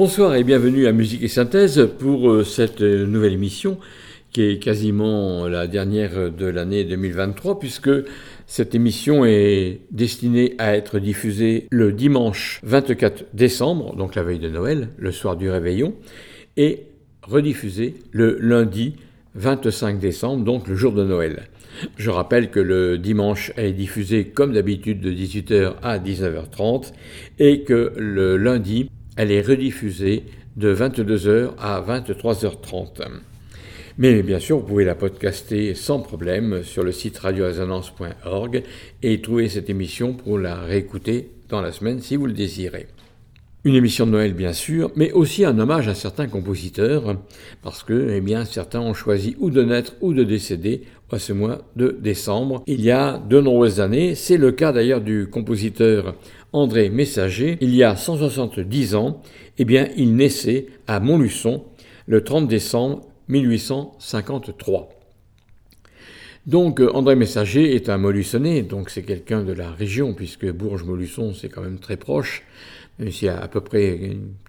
Bonsoir et bienvenue à Musique et Synthèse pour euh, cette euh, nouvelle émission qui est quasiment la dernière de l'année 2023 puisque cette émission est destinée à être diffusée le dimanche 24 décembre, donc la veille de Noël, le soir du réveillon, et rediffusée le lundi 25 décembre, donc le jour de Noël. Je rappelle que le dimanche est diffusé comme d'habitude de 18h à 19h30 et que le lundi elle est rediffusée de 22h à 23h30. Mais bien sûr, vous pouvez la podcaster sans problème sur le site radioresonance.org et trouver cette émission pour la réécouter dans la semaine si vous le désirez. Une émission de Noël, bien sûr, mais aussi un hommage à certains compositeurs, parce que, eh bien, certains ont choisi ou de naître ou de décéder à ce mois de décembre. Il y a de nombreuses années, c'est le cas d'ailleurs du compositeur André Messager. Il y a 170 ans, eh bien, il naissait à Montluçon le 30 décembre 1853. Donc André Messager est un Moluçonné, donc c'est quelqu'un de la région, puisque Bourges-Molusson c'est quand même très proche même s'il y a à peu près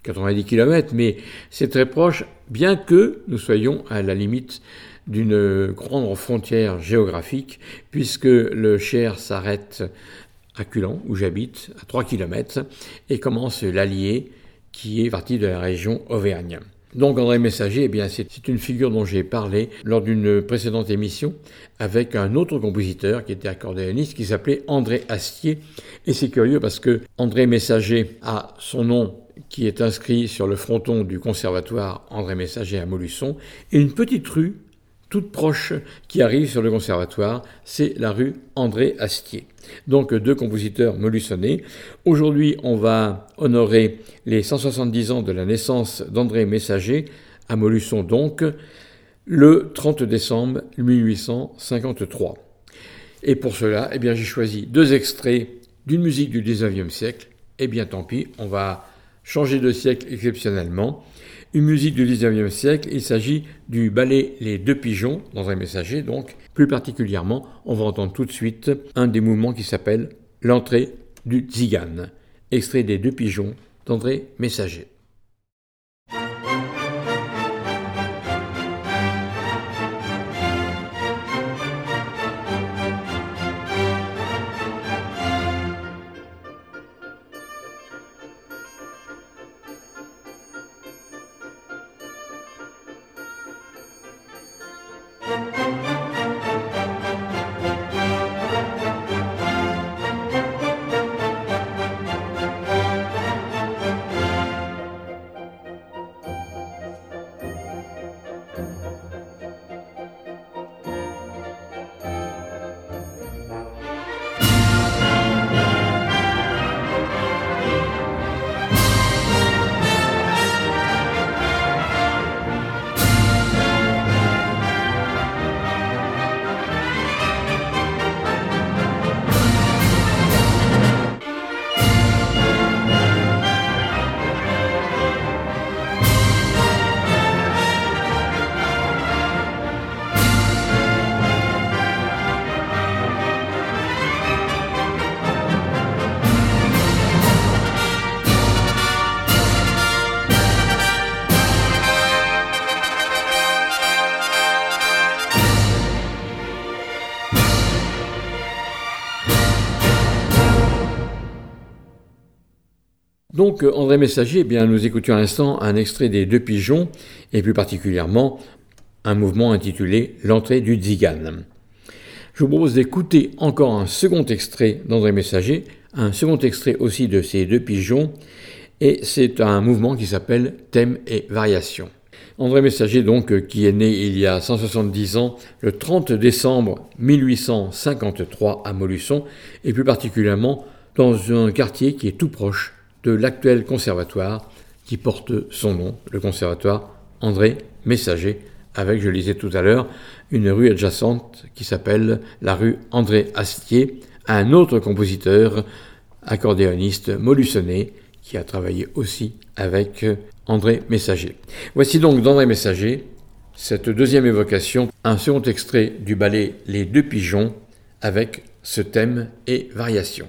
90 km, mais c'est très proche, bien que nous soyons à la limite d'une grande frontière géographique, puisque le Cher s'arrête à Culan, où j'habite, à 3 km, et commence l'Allier, qui est partie de la région Auvergne. Donc André Messager, eh c'est une figure dont j'ai parlé lors d'une précédente émission avec un autre compositeur qui était accordéoniste qui s'appelait André Astier. Et c'est curieux parce que André Messager a son nom qui est inscrit sur le fronton du conservatoire André Messager à Molusson et une petite rue toute proche qui arrive sur le conservatoire, c'est la rue André Astier. Donc deux compositeurs molussonnés. Aujourd'hui, on va honorer les 170 ans de la naissance d'André Messager, à Molusson donc, le 30 décembre 1853. Et pour cela, eh bien, j'ai choisi deux extraits d'une musique du 19e siècle. Eh bien, tant pis, on va changer de siècle exceptionnellement une musique du XIXe siècle. Il s'agit du ballet Les Deux Pigeons, dans un messager donc. Plus particulièrement, on va entendre tout de suite un des mouvements qui s'appelle L'entrée du Zigane, extrait des Deux Pigeons d'André Messager. André Messager, eh bien, nous écoutions à l'instant un extrait des Deux Pigeons, et plus particulièrement un mouvement intitulé L'entrée du Zigan. Je vous propose d'écouter encore un second extrait d'André Messager, un second extrait aussi de ces deux pigeons, et c'est un mouvement qui s'appelle Thème et Variation. André Messager, donc, qui est né il y a 170 ans, le 30 décembre 1853 à Molusson, et plus particulièrement dans un quartier qui est tout proche de l'actuel conservatoire qui porte son nom, le conservatoire André Messager, avec, je le disais tout à l'heure, une rue adjacente qui s'appelle la rue André Astier, un autre compositeur, accordéoniste molussonné, qui a travaillé aussi avec André Messager. Voici donc d'André Messager cette deuxième évocation, un second extrait du ballet Les deux pigeons avec ce thème et variation.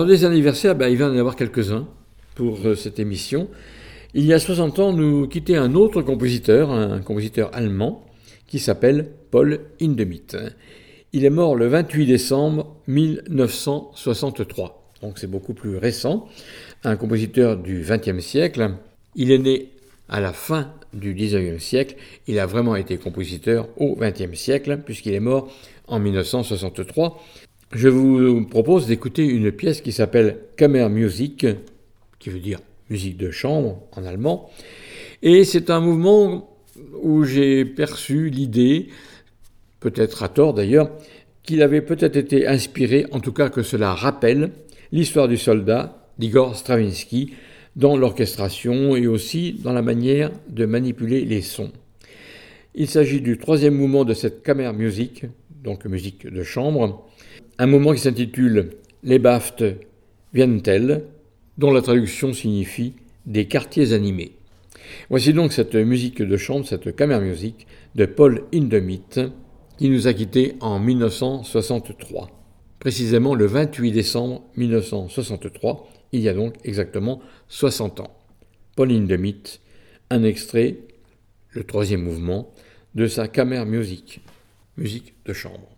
Alors des anniversaires, ben, il va y en avoir quelques-uns pour euh, cette émission. Il y a 60 ans, nous quittait un autre compositeur, un compositeur allemand, qui s'appelle Paul Hindemith. Il est mort le 28 décembre 1963, donc c'est beaucoup plus récent. Un compositeur du XXe siècle. Il est né à la fin du XIXe siècle. Il a vraiment été compositeur au XXe siècle, puisqu'il est mort en 1963 je vous propose d'écouter une pièce qui s'appelle Kammermusik, qui veut dire musique de chambre en allemand. Et c'est un mouvement où j'ai perçu l'idée, peut-être à tort d'ailleurs, qu'il avait peut-être été inspiré, en tout cas que cela rappelle, l'histoire du soldat d'Igor Stravinsky dans l'orchestration et aussi dans la manière de manipuler les sons. Il s'agit du troisième mouvement de cette Kammermusik, donc musique de chambre, un moment qui s'intitule Les Baftes viennent-elles dont la traduction signifie des quartiers animés. Voici donc cette musique de chambre, cette Kammermusik de Paul Hindemith qui nous a quittés en 1963, précisément le 28 décembre 1963, il y a donc exactement 60 ans. Paul Hindemith, un extrait, le troisième mouvement, de sa Kammermusik, musique de chambre.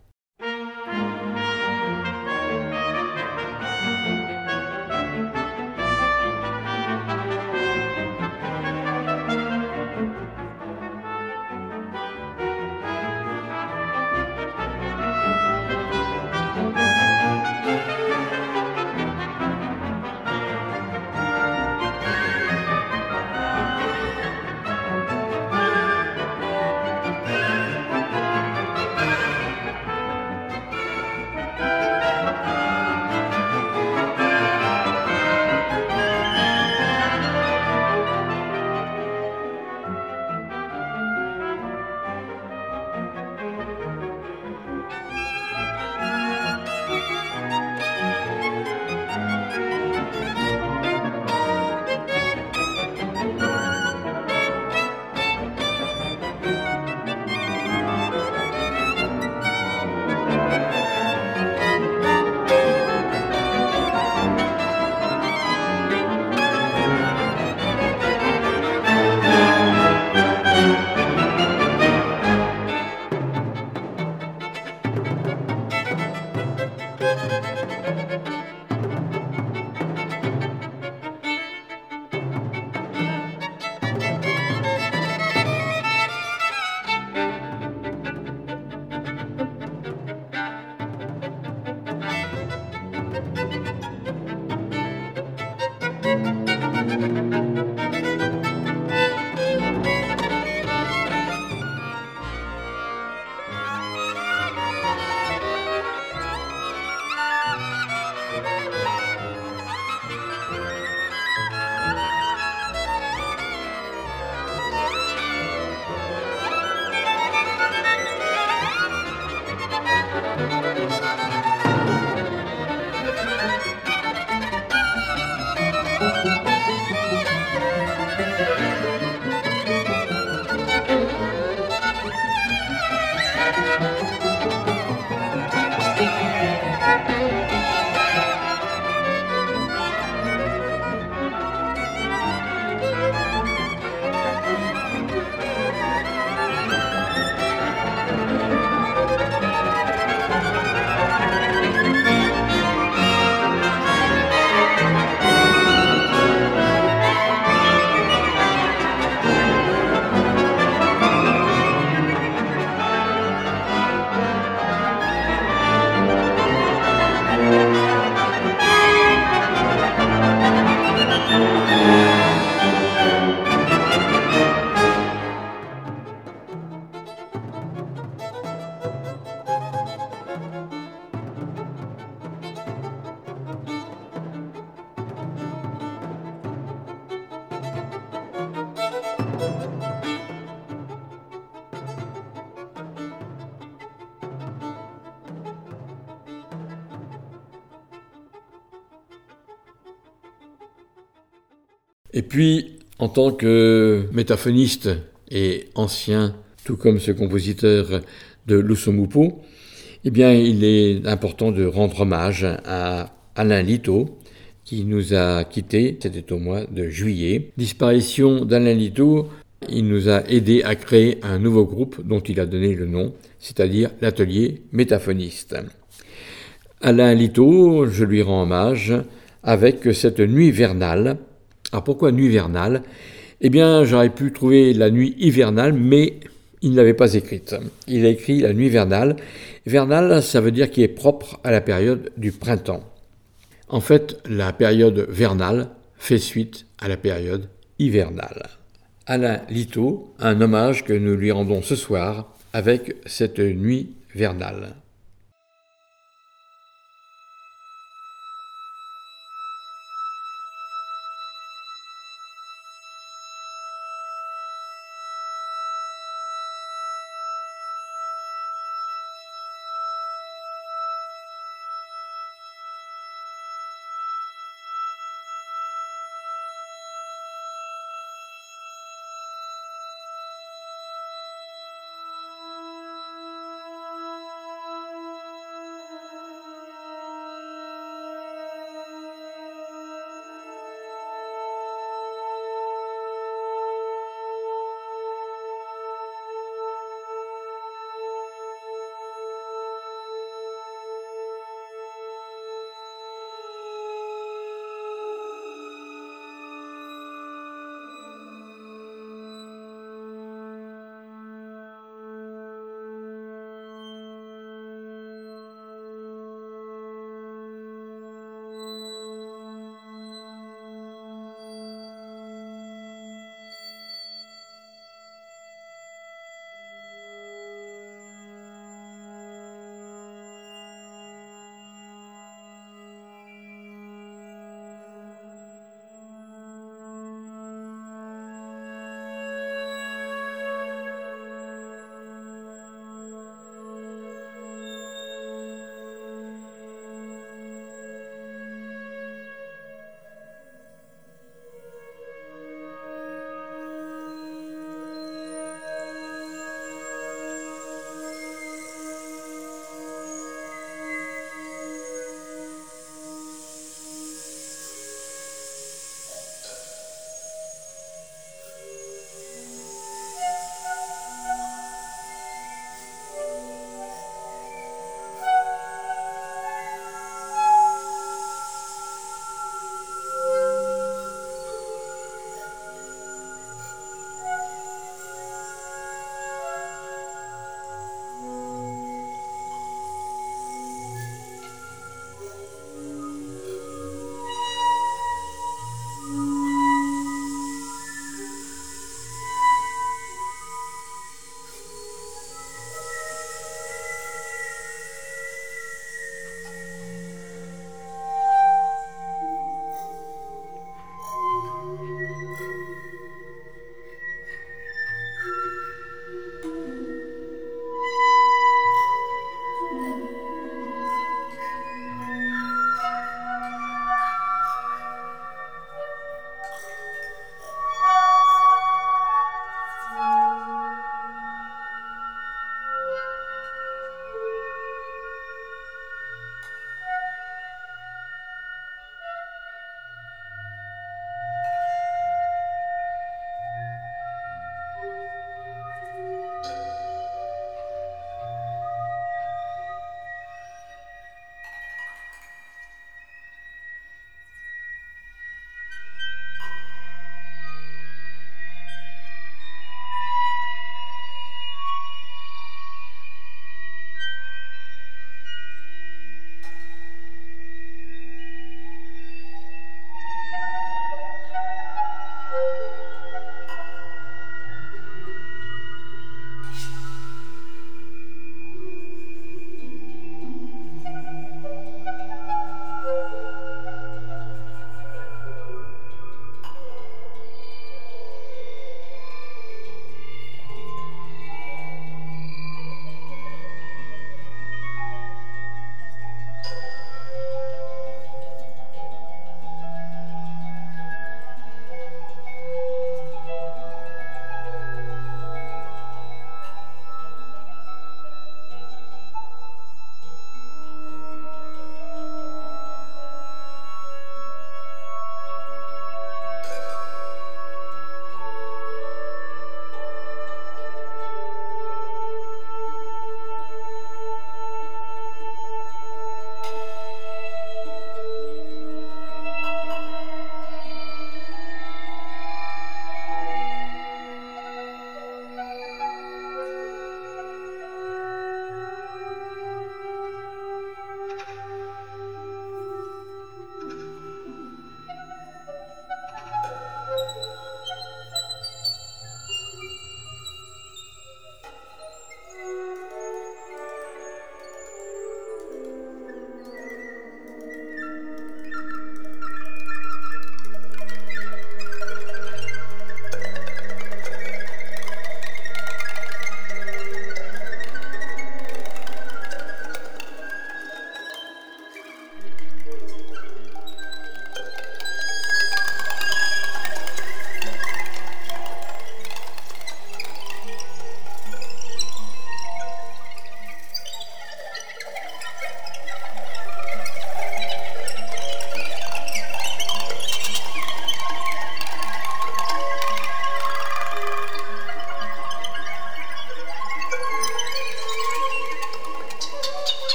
Tant que métaphoniste et ancien, tout comme ce compositeur de Lusomupo, eh bien, il est important de rendre hommage à Alain Lito, qui nous a quittés, c'était au mois de juillet. Disparition d'Alain Lito, il nous a aidé à créer un nouveau groupe dont il a donné le nom, c'est-à-dire l'atelier métaphoniste. Alain Lito, je lui rends hommage avec cette nuit vernale alors pourquoi nuit vernale? Eh bien, j'aurais pu trouver la nuit hivernale, mais il ne l'avait pas écrite. Il a écrit la nuit vernale. Vernale, ça veut dire qu'il est propre à la période du printemps. En fait, la période vernale fait suite à la période hivernale. Alain Lito, un hommage que nous lui rendons ce soir avec cette nuit vernale.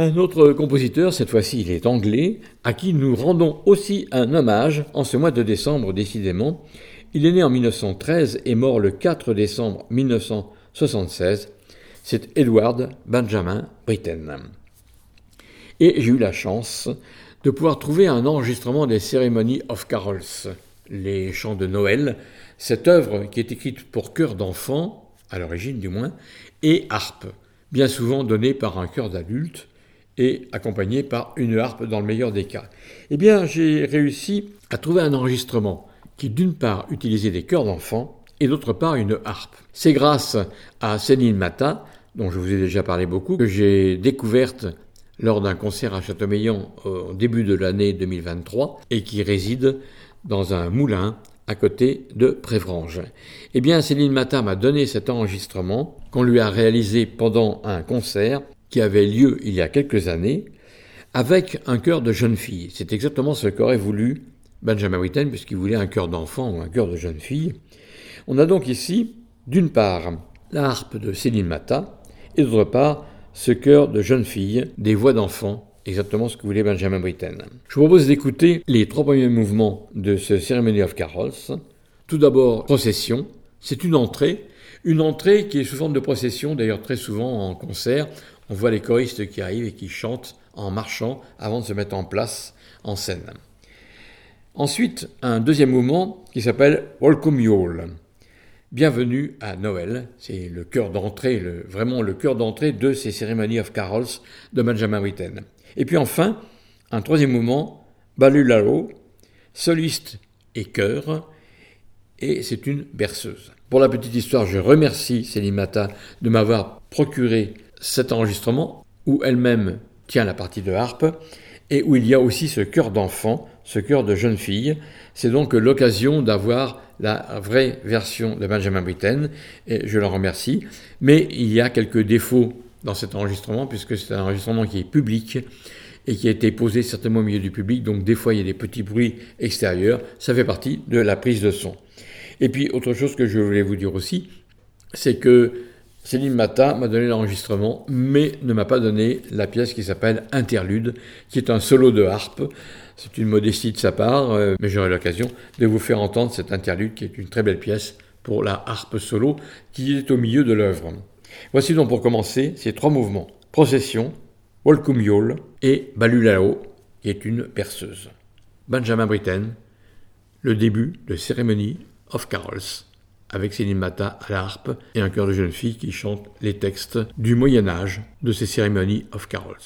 Un autre compositeur, cette fois-ci il est anglais, à qui nous rendons aussi un hommage en ce mois de décembre décidément. Il est né en 1913 et mort le 4 décembre 1976. C'est Edward Benjamin Britten. Et j'ai eu la chance de pouvoir trouver un enregistrement des cérémonies of carols, les chants de Noël, cette œuvre qui est écrite pour chœur d'enfants, à l'origine du moins, et harpe, bien souvent donnée par un chœur d'adultes et accompagnée par une harpe dans le meilleur des cas. Eh bien, j'ai réussi à trouver un enregistrement qui, d'une part, utilisait des chœurs d'enfants et d'autre part, une harpe. C'est grâce à Céline Mata, dont je vous ai déjà parlé beaucoup, que j'ai découverte lors d'un concert à Châteaumeillan au début de l'année 2023 et qui réside dans un moulin à côté de Prévrange. Eh bien, Céline Matin m'a donné cet enregistrement qu'on lui a réalisé pendant un concert qui avait lieu il y a quelques années avec un chœur de jeune fille. C'est exactement ce qu'aurait voulu Benjamin Britten puisqu'il voulait un chœur d'enfant ou un chœur de jeune fille. On a donc ici, d'une part, la harpe de Céline Mata et d'autre part, ce chœur de jeune fille, des voix d'enfants exactement ce que voulait Benjamin Britten. Je vous propose d'écouter les trois premiers mouvements de ce Ceremony of Carols. Tout d'abord, procession. C'est une entrée, une entrée qui est sous forme de procession, d'ailleurs très souvent en concert. On voit les choristes qui arrivent et qui chantent en marchant avant de se mettre en place en scène. Ensuite, un deuxième mouvement qui s'appelle Welcome Yule. Bienvenue à Noël, c'est le cœur d'entrée, vraiment le cœur d'entrée de ces Ceremony of Carols de Benjamin Britten. Et puis enfin, un troisième mouvement, Balularo, soliste et chœur, et c'est une berceuse. Pour la petite histoire, je remercie Céline Mata de m'avoir procuré cet enregistrement où elle-même tient la partie de harpe et où il y a aussi ce chœur d'enfant, ce chœur de jeune fille. C'est donc l'occasion d'avoir la vraie version de Benjamin Britten et je l'en remercie. Mais il y a quelques défauts dans cet enregistrement, puisque c'est un enregistrement qui est public et qui a été posé certainement au milieu du public, donc des fois il y a des petits bruits extérieurs, ça fait partie de la prise de son. Et puis autre chose que je voulais vous dire aussi, c'est que Céline Mata m'a donné l'enregistrement, mais ne m'a pas donné la pièce qui s'appelle Interlude, qui est un solo de harpe. C'est une modestie de sa part, euh, mais j'aurai l'occasion de vous faire entendre cet interlude, qui est une très belle pièce pour la harpe solo, qui est au milieu de l'œuvre. Voici donc pour commencer ces trois mouvements. Procession, Wolkumiol et Balulao, qui est une perceuse. Benjamin Britten, le début de Cérémonie of Carols, avec Céline Mata à la harpe et un chœur de jeunes filles qui chantent les textes du Moyen Âge de ces cérémonies of Carols.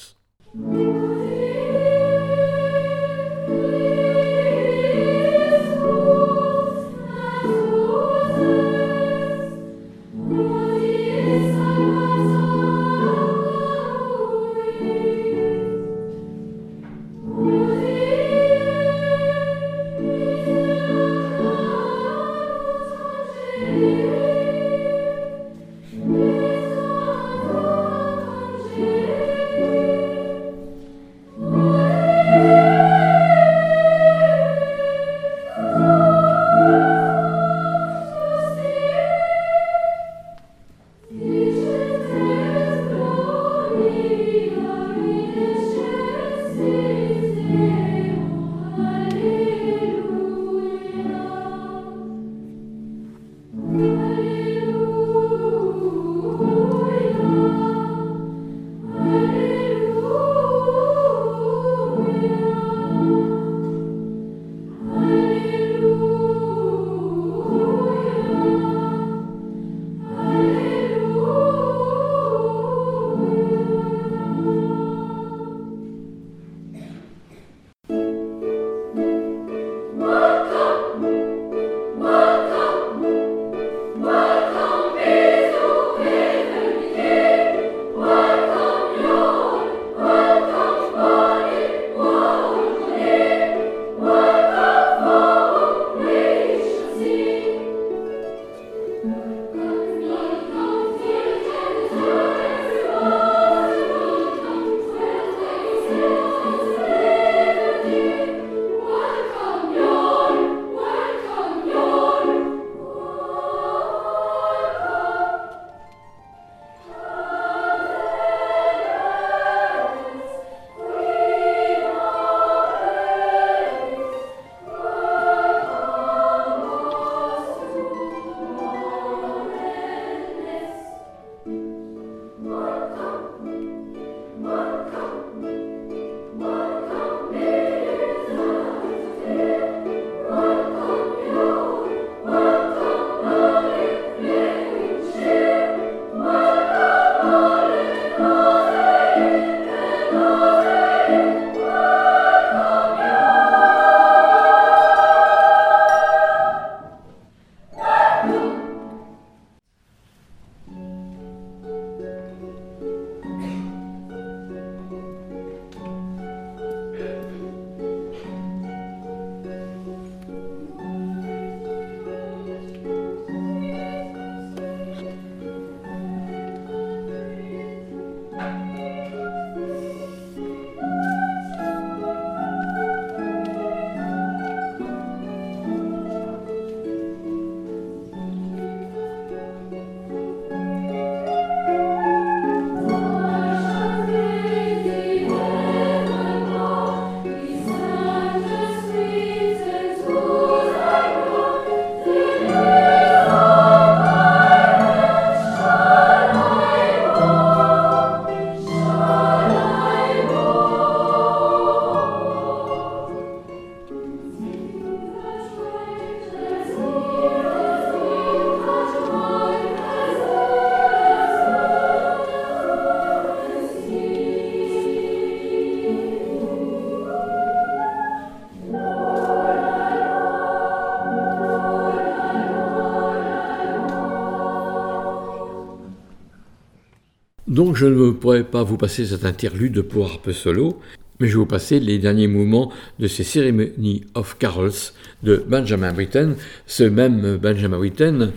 Donc je ne pourrais pas vous passer cet interlude pour harpe solo, mais je vais vous passer les derniers mouvements de ces Ceremony of Carols de Benjamin Britten, ce même Benjamin Britten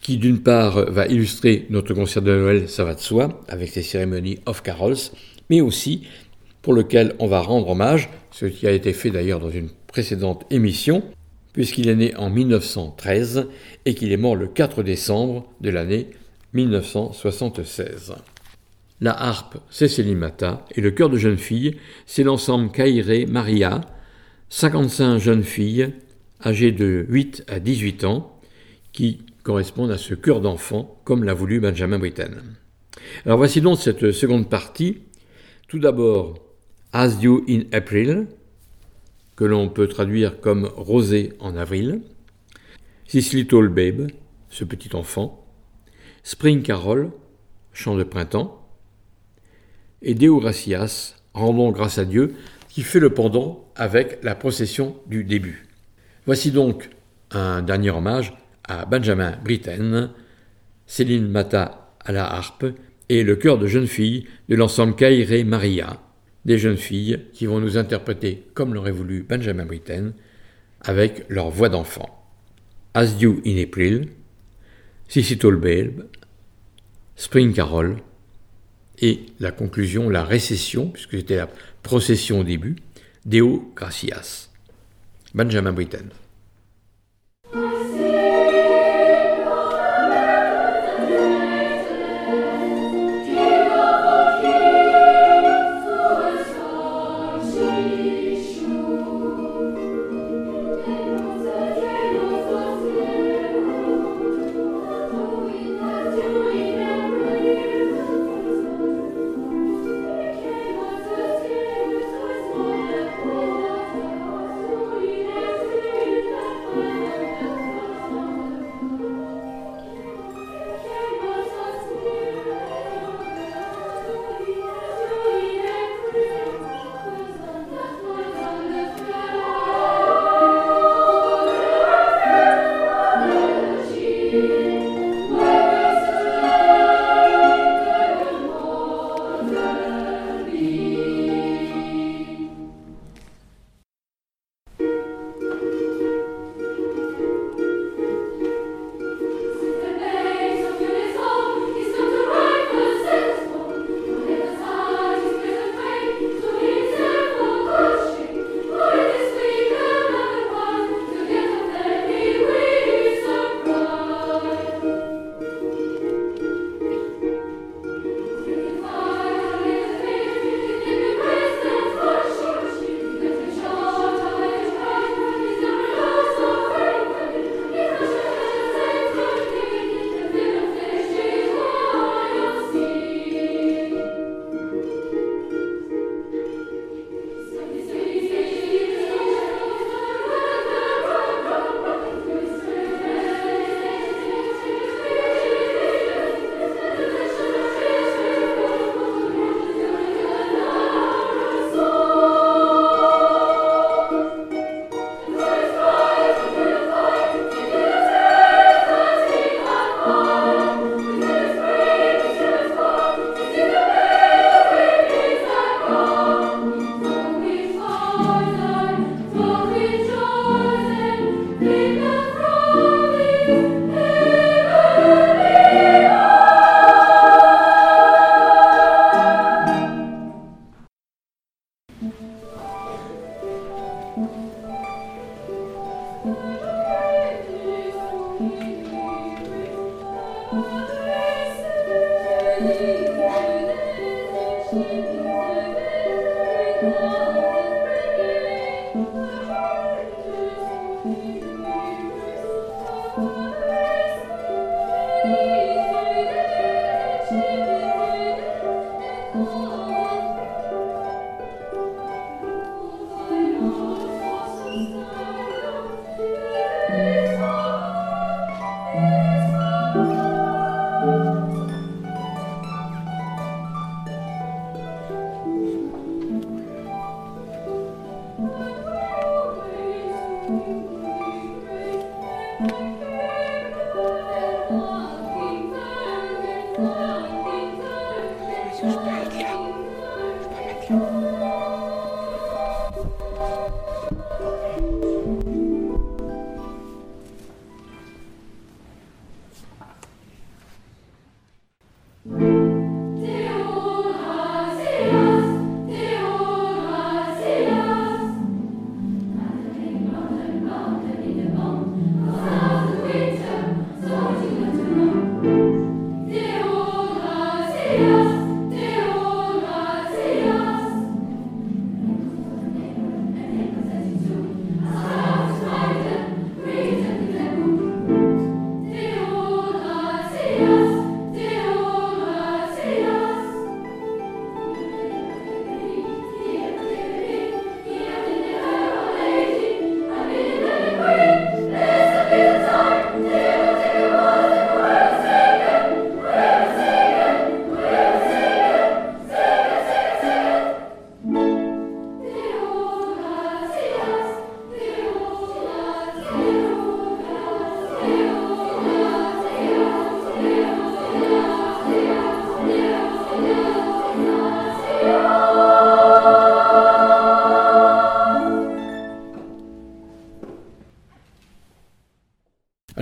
qui d'une part va illustrer notre concert de Noël, ça va de soi, avec ses Ceremony of Carols, mais aussi pour lequel on va rendre hommage, ce qui a été fait d'ailleurs dans une précédente émission, puisqu'il est né en 1913 et qu'il est mort le 4 décembre de l'année 1976. La harpe, c'est Céline Mata, et le chœur de jeunes filles, c'est l'ensemble Kairé Maria, 55 jeunes filles âgées de 8 à 18 ans, qui correspondent à ce chœur d'enfants, comme l'a voulu Benjamin Britten. Alors voici donc cette seconde partie. Tout d'abord, As You in April, que l'on peut traduire comme Rosé en avril, This Little Babe, ce petit enfant, Spring Carol, chant de printemps, et Deo Gracias, rendons grâce à Dieu, qui fait le pendant avec la procession du début. Voici donc un dernier hommage à Benjamin Britten, Céline Mata à la harpe et le chœur de jeunes filles de l'ensemble Kairé Maria, des jeunes filles qui vont nous interpréter comme l'aurait voulu Benjamin Britten avec leur voix d'enfant. As in April, Sissy Babe, Spring Carol, et la conclusion, la récession, puisque c'était la procession au début, Deo Gracias. Benjamin Britten.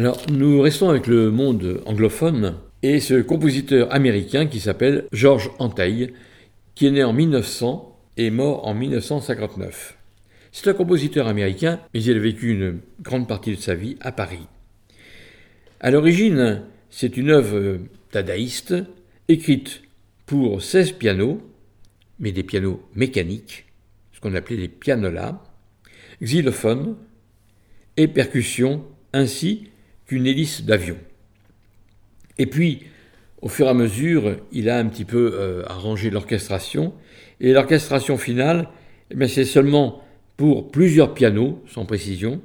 Restons avec le monde anglophone et ce compositeur américain qui s'appelle George Antheil, qui est né en 1900 et mort en 1959. C'est un compositeur américain, mais il a vécu une grande partie de sa vie à Paris. À l'origine, c'est une œuvre dadaïste, écrite pour 16 pianos, mais des pianos mécaniques, ce qu'on appelait des pianolas, xylophones et percussions, ainsi qu'une hélice d'avion. Et puis, au fur et à mesure, il a un petit peu euh, arrangé l'orchestration, et l'orchestration finale, eh c'est seulement pour plusieurs pianos, sans précision,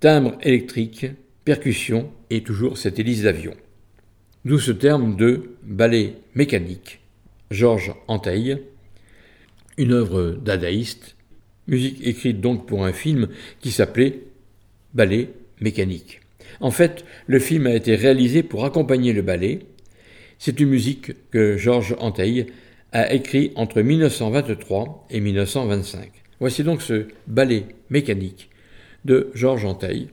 timbre électrique, percussion et toujours cette hélice d'avion. D'où ce terme de ballet mécanique. Georges Antheil, une œuvre dadaïste, musique écrite donc pour un film qui s'appelait Ballet mécanique. En fait, le film a été réalisé pour accompagner le ballet. C'est une musique que Georges Antheil a écrit entre 1923 et 1925. Voici donc ce ballet mécanique de Georges Antheil.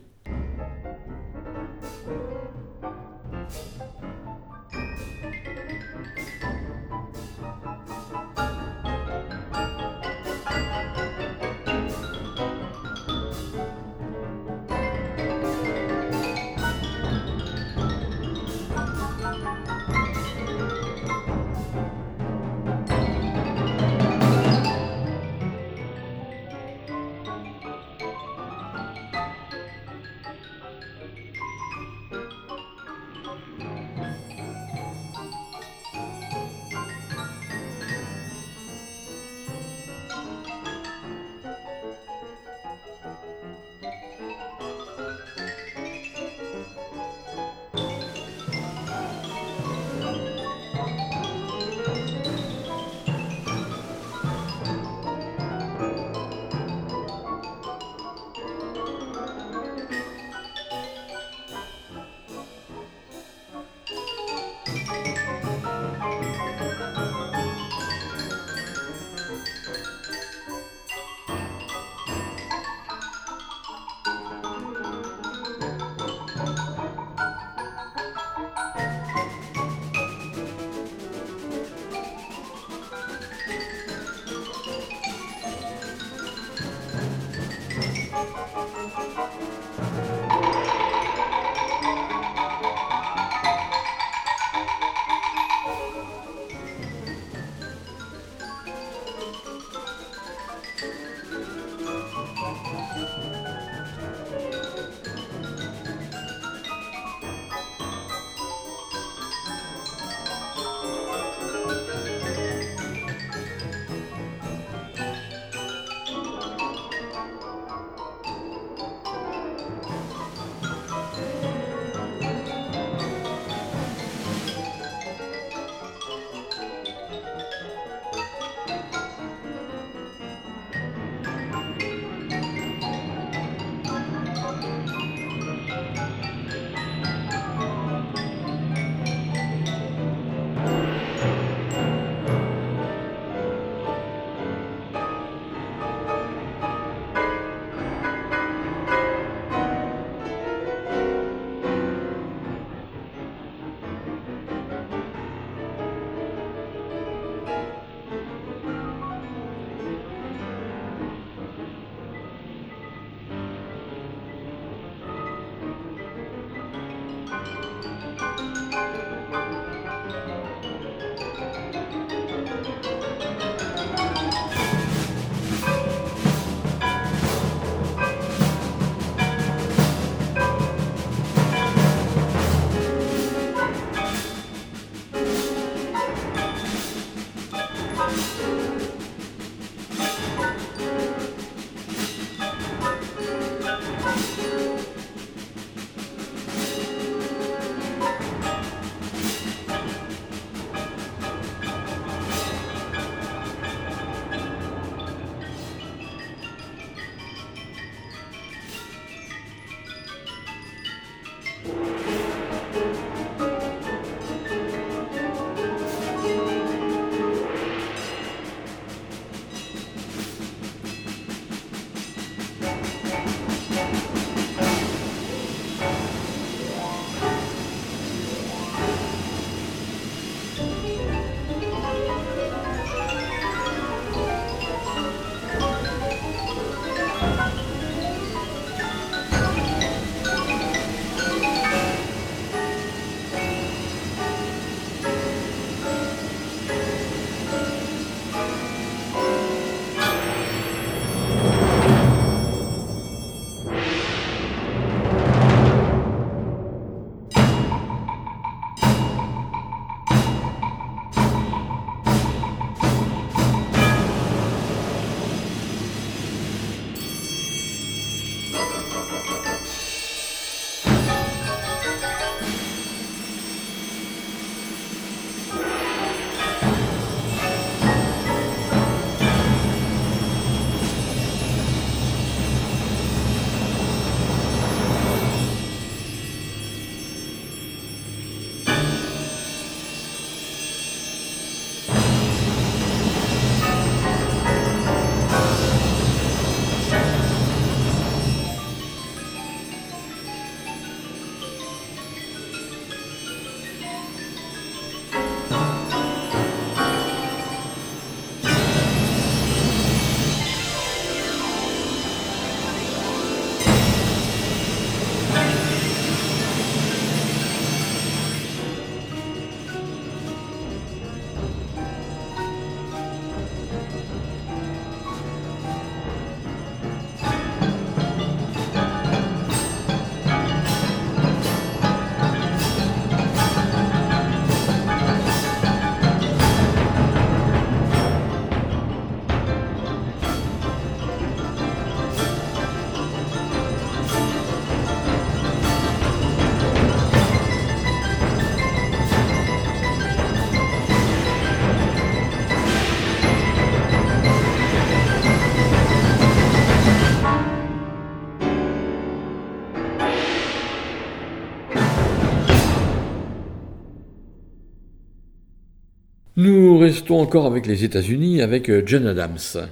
Restons encore avec les États-Unis avec euh, John Adams,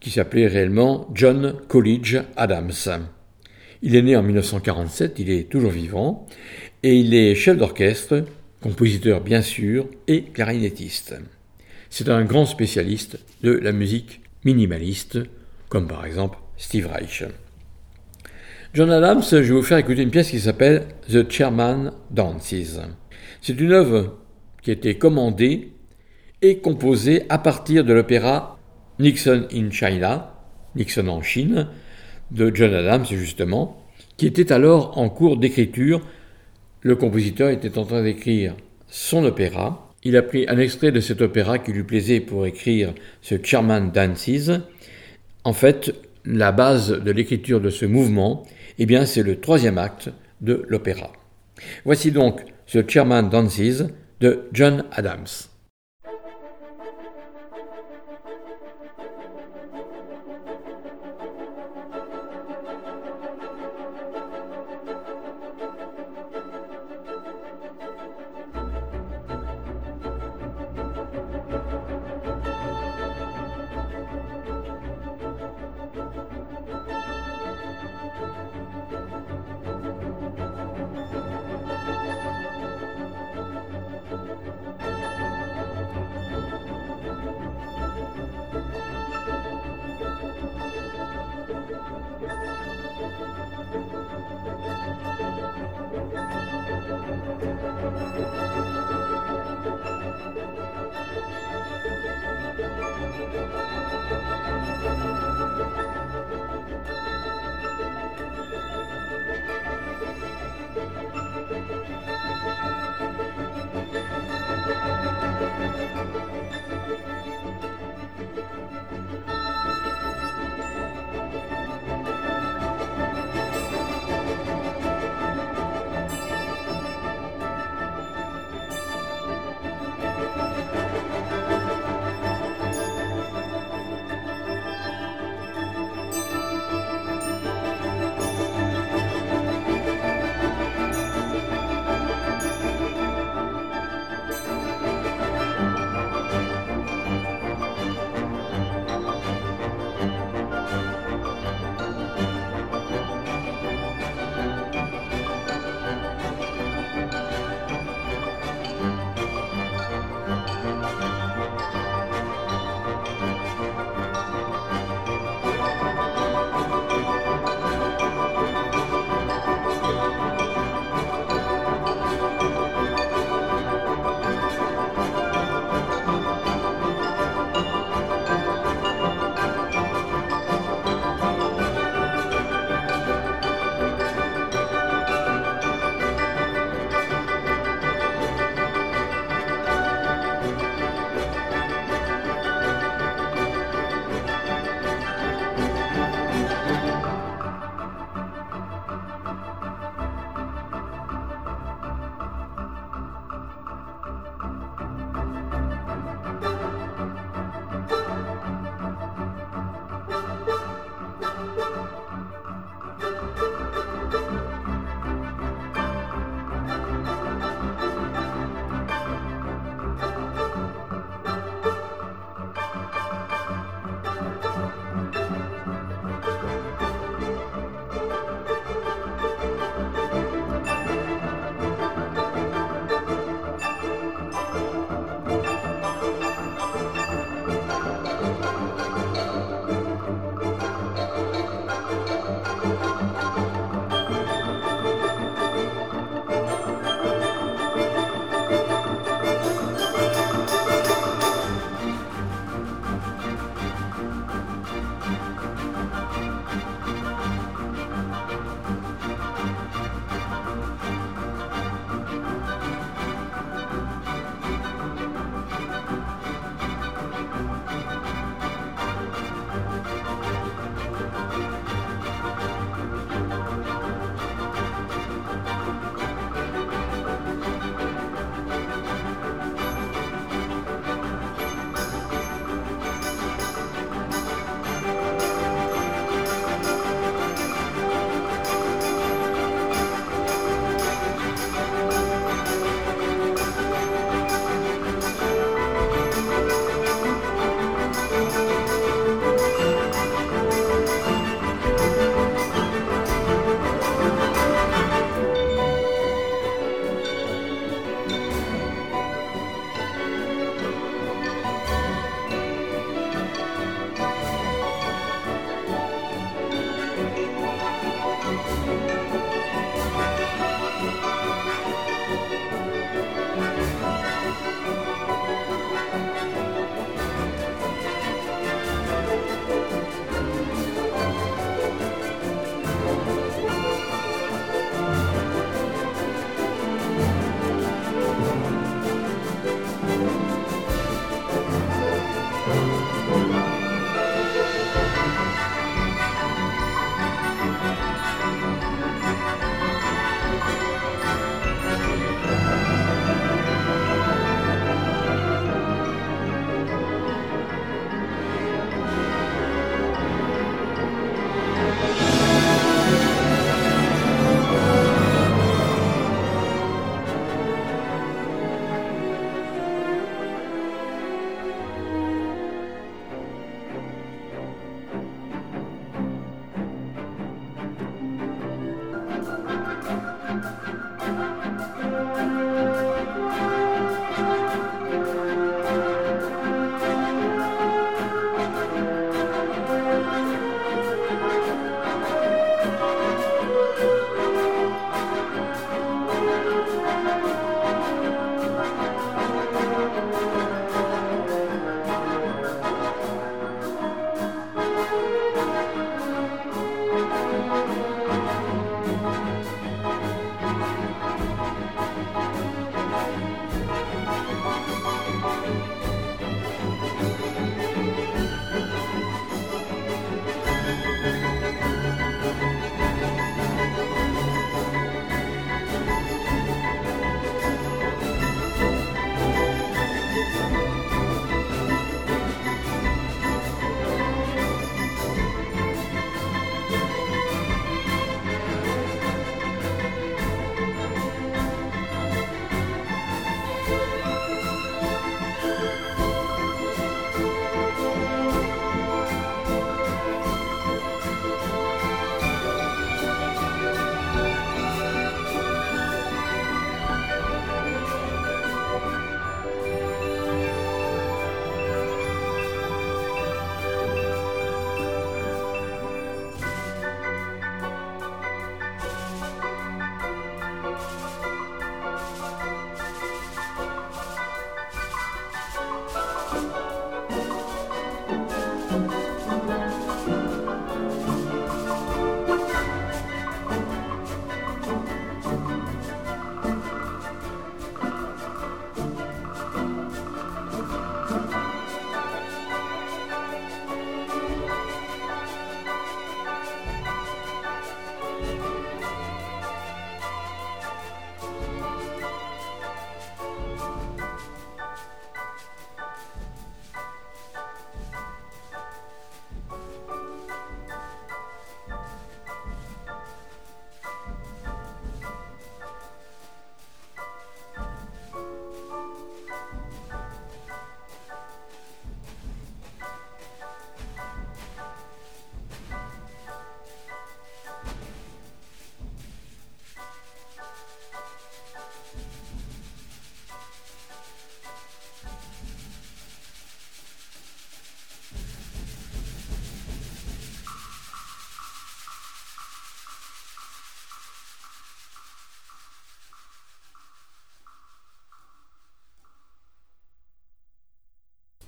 qui s'appelait réellement John Coolidge Adams. Il est né en 1947, il est toujours vivant, et il est chef d'orchestre, compositeur bien sûr, et clarinettiste. C'est un grand spécialiste de la musique minimaliste, comme par exemple Steve Reich. John Adams, je vais vous faire écouter une pièce qui s'appelle The Chairman Dances. C'est une œuvre qui a été commandée et composée à partir de l'opéra Nixon in China, Nixon en Chine, de John Adams justement, qui était alors en cours d'écriture. Le compositeur était en train d'écrire son opéra. Il a pris un extrait de cet opéra qui lui plaisait pour écrire ce Chairman Dances. En fait, la base de l'écriture de ce mouvement eh bien, c'est le troisième acte de l'opéra. Voici donc The Chairman Dances de John Adams.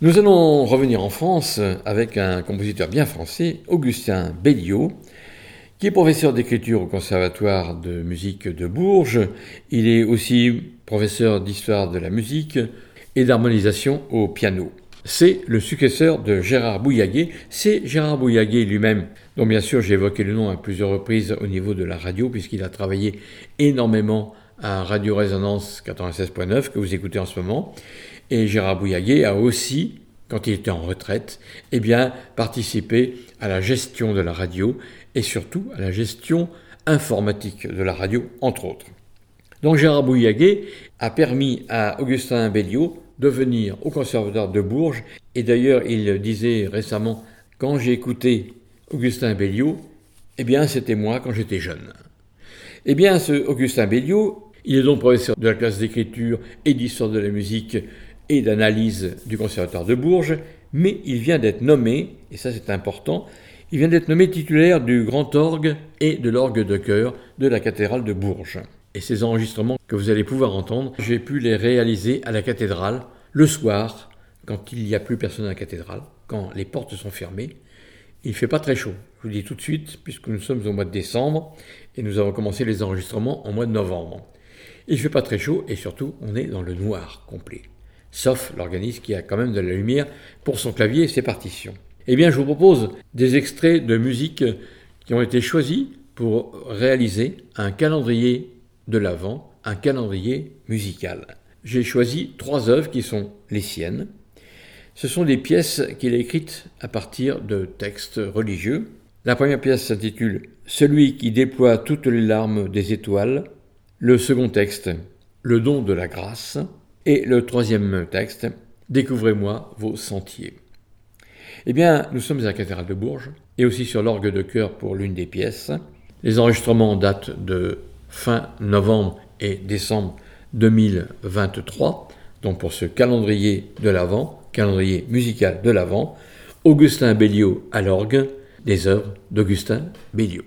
Nous allons revenir en France avec un compositeur bien français, Augustin Béliot, qui est professeur d'écriture au Conservatoire de musique de Bourges. Il est aussi professeur d'histoire de la musique et d'harmonisation au piano. C'est le successeur de Gérard Bouillaguet. C'est Gérard Bouillaguet lui-même, dont bien sûr j'ai évoqué le nom à plusieurs reprises au niveau de la radio, puisqu'il a travaillé énormément à Radio Résonance 96.9 que vous écoutez en ce moment. Et Gérard Bouillaguet a aussi, quand il était en retraite, eh participé à la gestion de la radio et surtout à la gestion informatique de la radio, entre autres. Donc Gérard Bouillaguet a permis à Augustin Béliot de venir au Conservatoire de Bourges, et d'ailleurs il disait récemment, quand j'ai écouté Augustin Béliot, eh bien c'était moi quand j'étais jeune. Eh bien ce Augustin Béliot, il est donc professeur de la classe d'écriture et d'histoire de la musique et d'analyse du Conservatoire de Bourges, mais il vient d'être nommé, et ça c'est important, il vient d'être nommé titulaire du grand orgue et de l'orgue de chœur de la cathédrale de Bourges. Et ces enregistrements que vous allez pouvoir entendre, j'ai pu les réaliser à la cathédrale le soir, quand il n'y a plus personne à la cathédrale, quand les portes sont fermées. Il ne fait pas très chaud, je vous dis tout de suite, puisque nous sommes au mois de décembre et nous avons commencé les enregistrements en mois de novembre. Il ne fait pas très chaud et surtout, on est dans le noir complet. Sauf l'organisme qui a quand même de la lumière pour son clavier et ses partitions. Eh bien, je vous propose des extraits de musique qui ont été choisis pour réaliser un calendrier de l'Avent, un calendrier musical. J'ai choisi trois œuvres qui sont les siennes. Ce sont des pièces qu'il a écrites à partir de textes religieux. La première pièce s'intitule Celui qui déploie toutes les larmes des étoiles. Le second texte, Le don de la grâce. Et le troisième texte, Découvrez-moi vos sentiers. Eh bien, nous sommes à la cathédrale de Bourges et aussi sur l'orgue de chœur pour l'une des pièces. Les enregistrements datent de fin novembre et décembre 2023. Donc pour ce calendrier de l'Avent, calendrier musical de l'Avent, Augustin Béliot à l'orgue, des œuvres d'Augustin Béliot.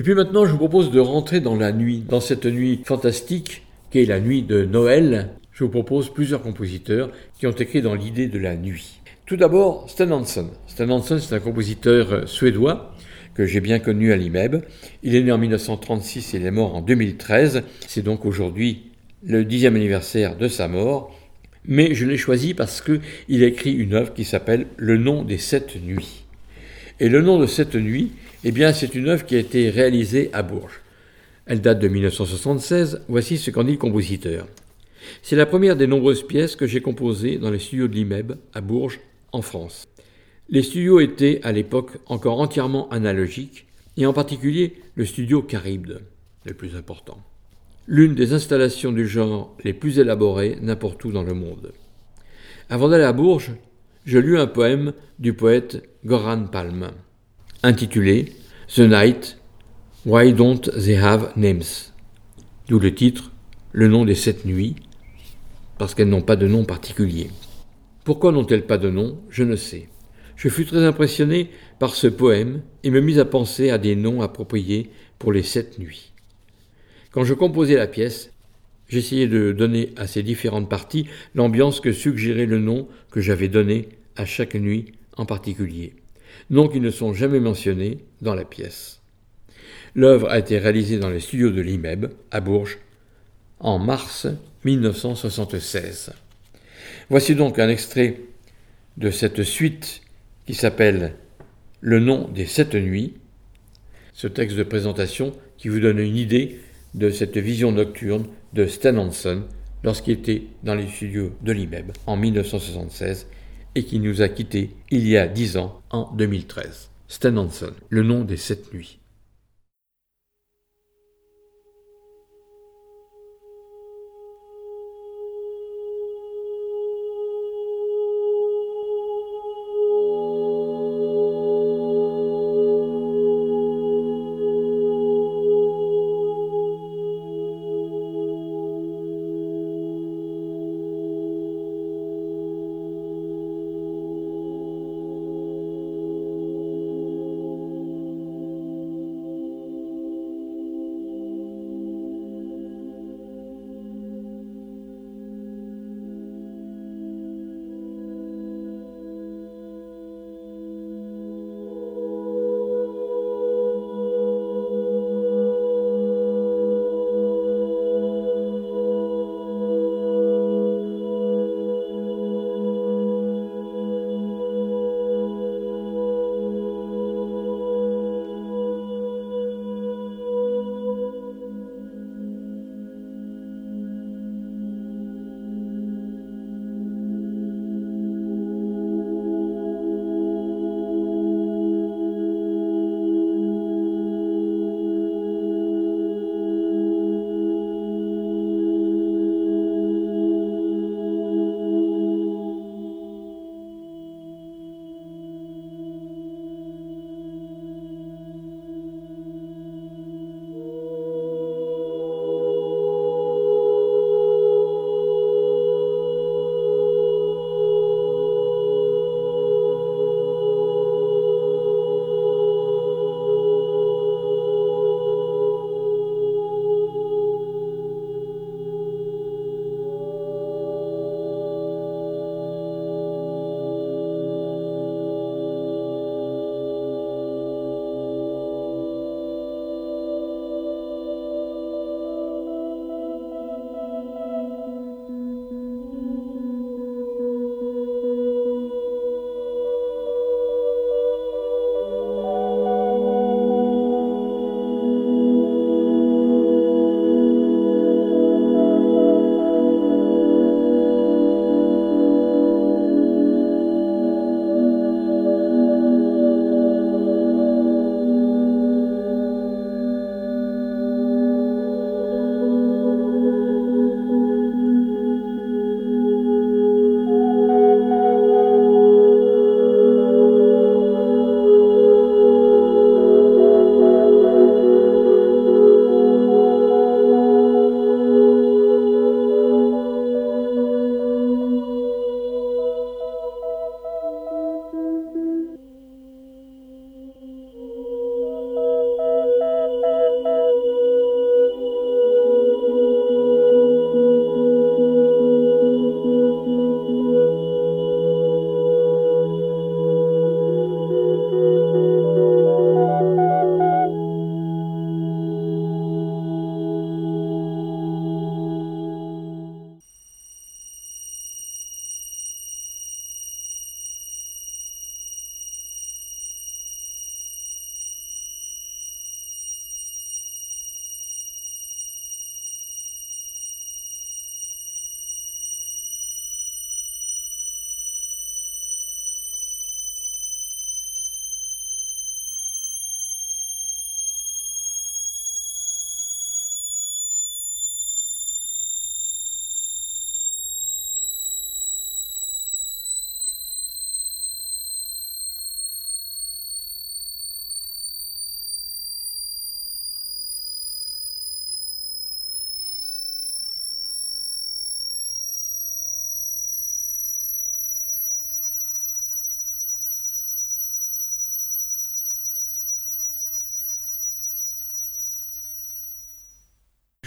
Et puis maintenant, je vous propose de rentrer dans la nuit, dans cette nuit fantastique qui est la nuit de Noël. Je vous propose plusieurs compositeurs qui ont écrit dans l'idée de la nuit. Tout d'abord, Sten Hansson. Sten Hansson, c'est un compositeur suédois que j'ai bien connu à l'IMEB. Il est né en 1936 et il est mort en 2013. C'est donc aujourd'hui le dixième anniversaire de sa mort. Mais je l'ai choisi parce qu'il a écrit une œuvre qui s'appelle Le nom des sept nuits. Et le nom de cette nuit, eh bien, c'est une œuvre qui a été réalisée à Bourges. Elle date de 1976. Voici ce qu'en dit le compositeur. C'est la première des nombreuses pièces que j'ai composées dans les studios de l'IMEB à Bourges, en France. Les studios étaient à l'époque encore entièrement analogiques, et en particulier le studio Charybde, le plus important. L'une des installations du genre les plus élaborées n'importe où dans le monde. Avant d'aller à Bourges, je lus un poème du poète Goran Palm, intitulé The Night, Why Don't They Have Names? D'où le titre Le nom des sept nuits, parce qu'elles n'ont pas de nom particulier. Pourquoi n'ont-elles pas de nom? Je ne sais. Je fus très impressionné par ce poème et me mis à penser à des noms appropriés pour les sept nuits. Quand je composais la pièce, j'essayais de donner à ces différentes parties l'ambiance que suggérait le nom que j'avais donné à chaque nuit en particulier, noms qui ne sont jamais mentionnés dans la pièce. L'œuvre a été réalisée dans les studios de l'IMEB, à Bourges, en mars 1976. Voici donc un extrait de cette suite qui s'appelle Le nom des sept nuits, ce texte de présentation qui vous donne une idée de cette vision nocturne de Stan Hansen lorsqu'il était dans les studios de l'IMEB en 1976 et qui nous a quittés il y a dix ans, en 2013. Stan Hansen, le nom des sept nuits.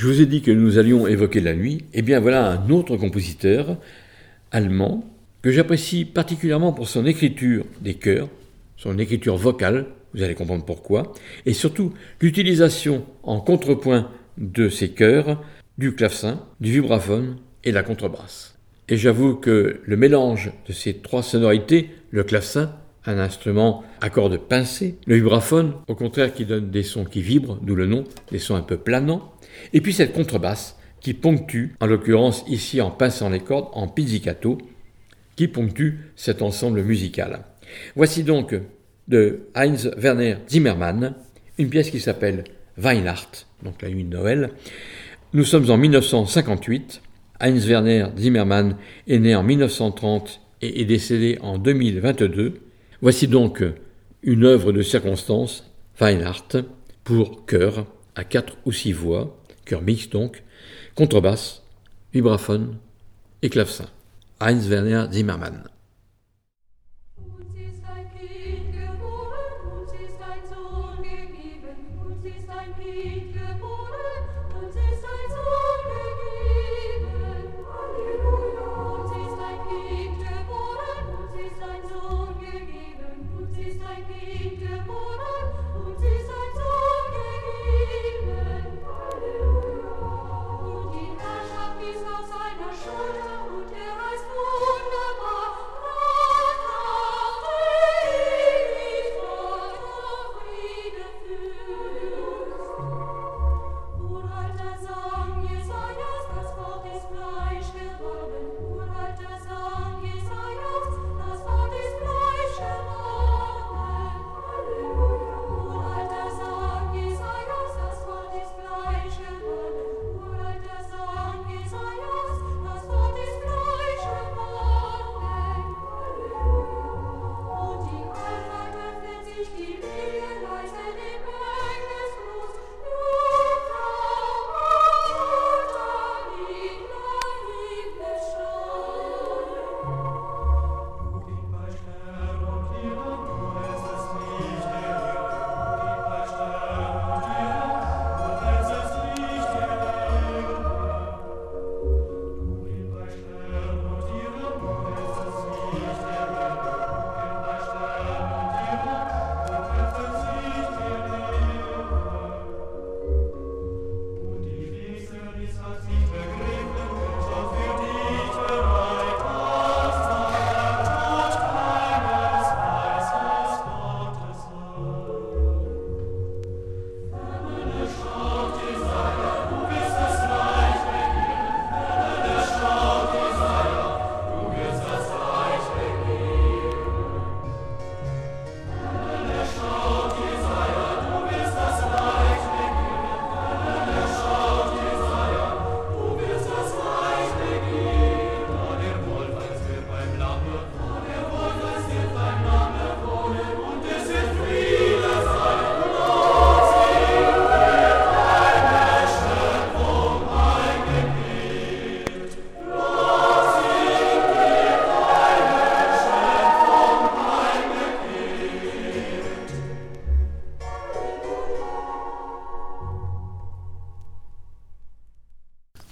Je vous ai dit que nous allions évoquer la nuit. Eh bien voilà un autre compositeur allemand que j'apprécie particulièrement pour son écriture des chœurs, son écriture vocale, vous allez comprendre pourquoi, et surtout l'utilisation en contrepoint de ces chœurs du clavecin, du vibraphone et la contrebasse. Et j'avoue que le mélange de ces trois sonorités, le clavecin, un instrument à cordes pincées, le vibraphone, au contraire, qui donne des sons qui vibrent, d'où le nom, des sons un peu planants, et puis cette contrebasse qui ponctue, en l'occurrence ici en pinçant les cordes, en pizzicato, qui ponctue cet ensemble musical. Voici donc de Heinz Werner Zimmermann, une pièce qui s'appelle Weihnacht, donc la nuit de Noël. Nous sommes en 1958. Heinz Werner Zimmermann est né en 1930 et est décédé en 2022. Voici donc une œuvre de circonstance, Weihnacht, pour chœur à quatre ou six voix, chœur mixte donc, contrebasse, vibraphone et clavecin. Heinz Werner Zimmermann.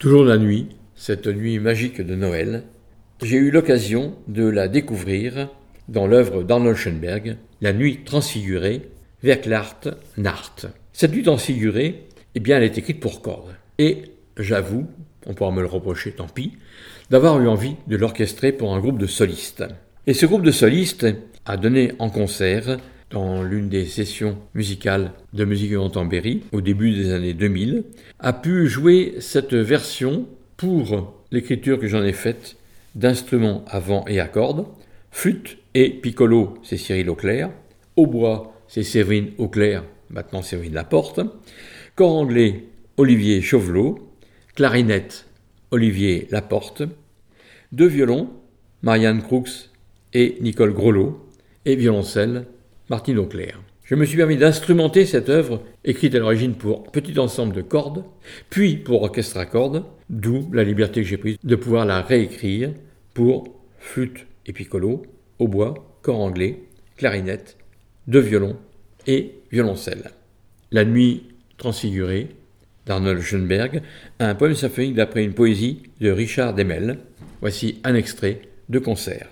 Toujours la nuit, cette nuit magique de Noël, j'ai eu l'occasion de la découvrir dans l'œuvre d'Arnold Schoenberg, La nuit transfigurée, Verklart Nacht. Cette nuit transfigurée, eh bien, elle est écrite pour cordes. Et j'avoue, on pourra me le reprocher, tant pis, d'avoir eu envie de l'orchestrer pour un groupe de solistes. Et ce groupe de solistes a donné en concert dans l'une des sessions musicales de Musique Berry, au début des années 2000, a pu jouer cette version pour l'écriture que j'en ai faite d'instruments à vent et à cordes. Flûte et piccolo, c'est Cyril Auclair. Hautbois, c'est Séverine Auclair, maintenant Séverine Laporte. Corps anglais, Olivier Chauvelot. Clarinette, Olivier Laporte. Deux violons, Marianne Crooks et Nicole Grolot. Et violoncelle, Je me suis permis d'instrumenter cette œuvre, écrite à l'origine pour petit ensemble de cordes, puis pour orchestre à cordes, d'où la liberté que j'ai prise de pouvoir la réécrire pour flûte et piccolo, hautbois, corps anglais, clarinette, deux violons et violoncelle. La nuit transfigurée d'Arnold Schoenberg, un poème symphonique d'après une poésie de Richard Demel. Voici un extrait de concert.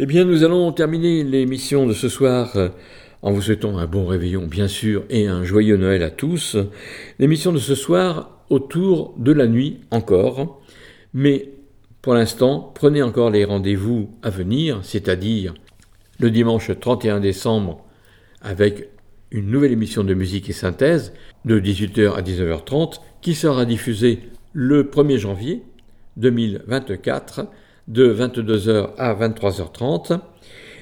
Eh bien, nous allons terminer l'émission de ce soir euh, en vous souhaitant un bon réveillon, bien sûr, et un joyeux Noël à tous. L'émission de ce soir autour de la nuit encore. Mais pour l'instant, prenez encore les rendez-vous à venir, c'est-à-dire le dimanche 31 décembre avec une nouvelle émission de musique et synthèse de 18h à 19h30 qui sera diffusée le 1er janvier 2024 de 22h à 23h30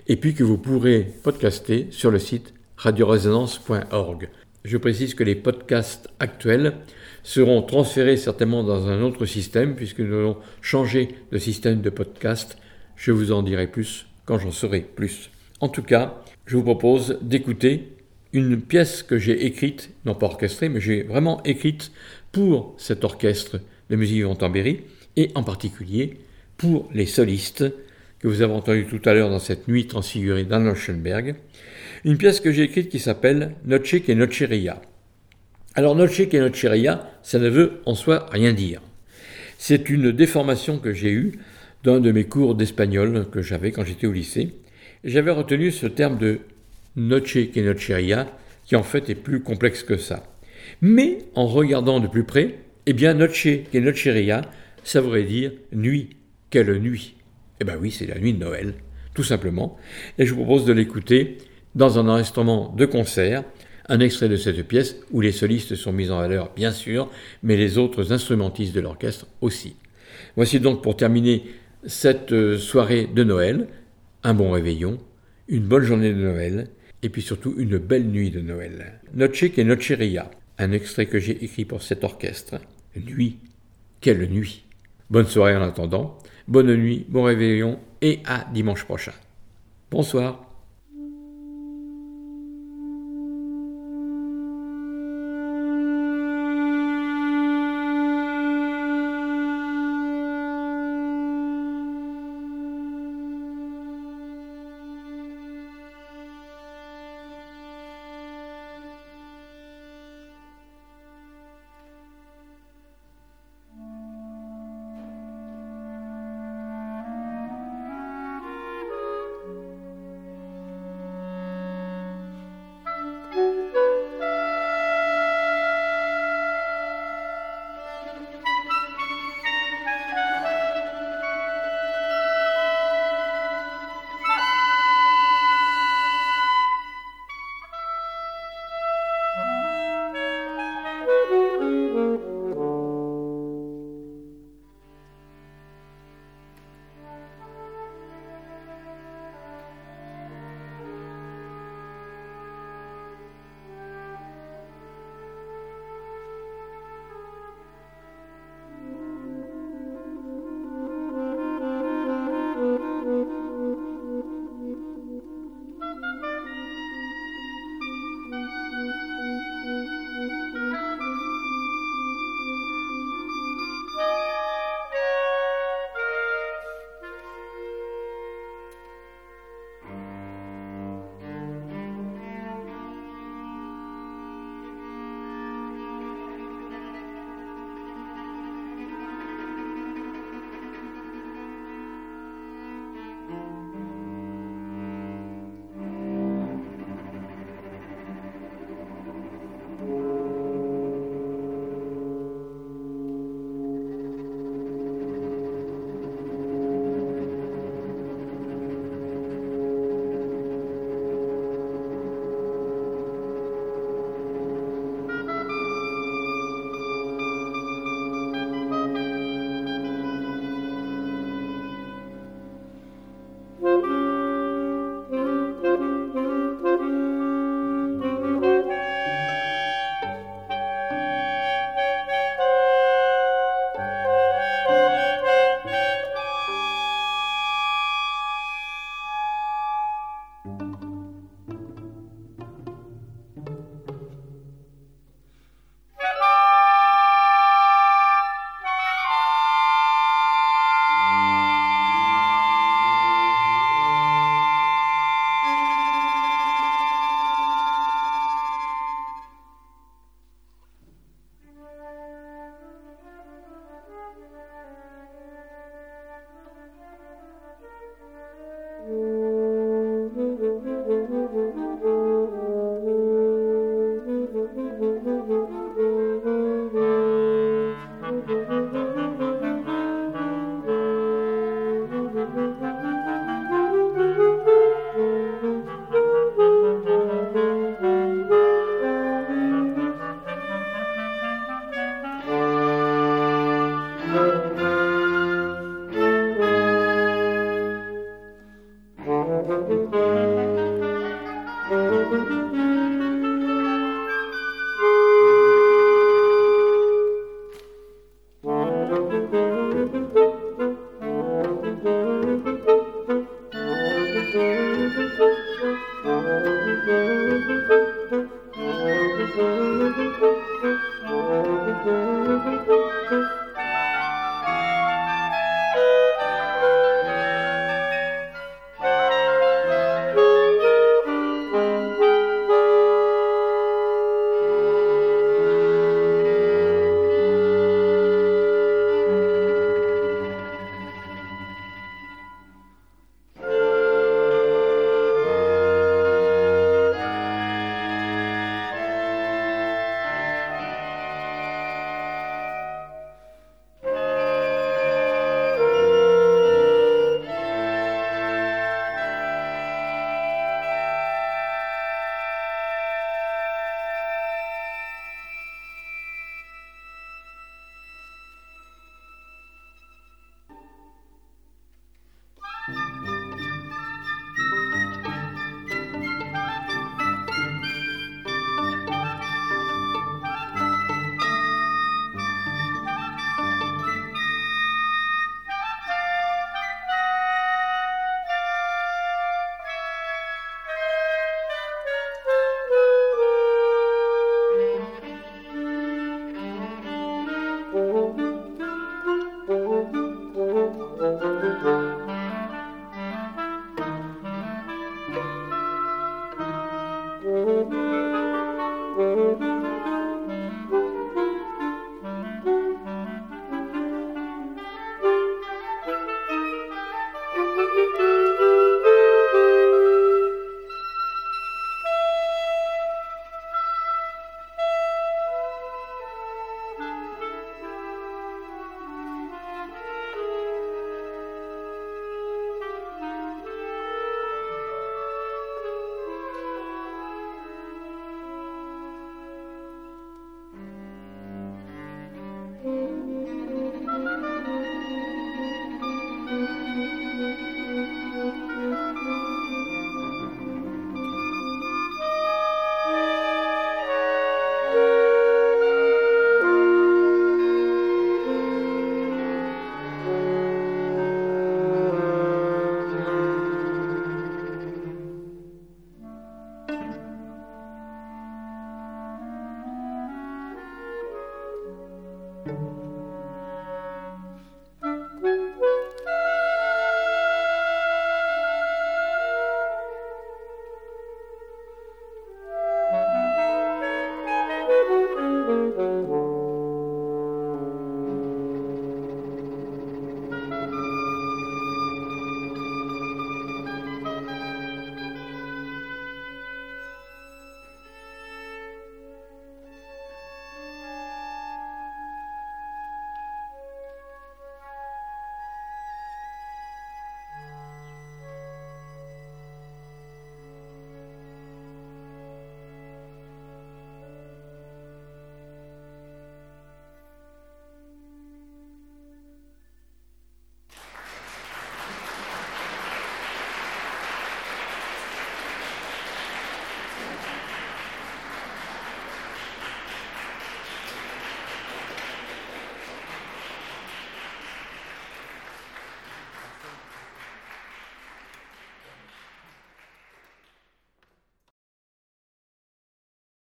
et puis que vous pourrez podcaster sur le site radioresonance.org. Je précise que les podcasts actuels seront transférés certainement dans un autre système puisque nous allons changer de système de podcast. Je vous en dirai plus quand j'en saurai plus. En tout cas, je vous propose d'écouter une pièce que j'ai écrite, non pas orchestrée, mais j'ai vraiment écrite pour cet orchestre de musique Berry, et en particulier pour les solistes que vous avez entendus tout à l'heure dans cette nuit transfigurée d'Anna Schoenberg, une pièce que j'ai écrite qui s'appelle Noche que Nocheria. Alors Noche que Nocheria, ça ne veut en soi rien dire. C'est une déformation que j'ai eue d'un de mes cours d'espagnol que j'avais quand j'étais au lycée. J'avais retenu ce terme de Noche que Nocheria, qui en fait est plus complexe que ça. Mais en regardant de plus près, eh bien Noche que Nocheria, ça voudrait dire nuit, quelle nuit? Eh bien oui, c'est la nuit de Noël, tout simplement. Et je vous propose de l'écouter dans un enregistrement de concert, un extrait de cette pièce où les solistes sont mis en valeur, bien sûr, mais les autres instrumentistes de l'orchestre aussi. Voici donc pour terminer cette euh, soirée de Noël, un bon réveillon, une bonne journée de Noël, et puis surtout une belle nuit de Noël. Noche que Nocheria, un extrait que j'ai écrit pour cet orchestre. Nuit, quelle nuit Bonne soirée en attendant, bonne nuit, bon réveillon et à dimanche prochain. Bonsoir.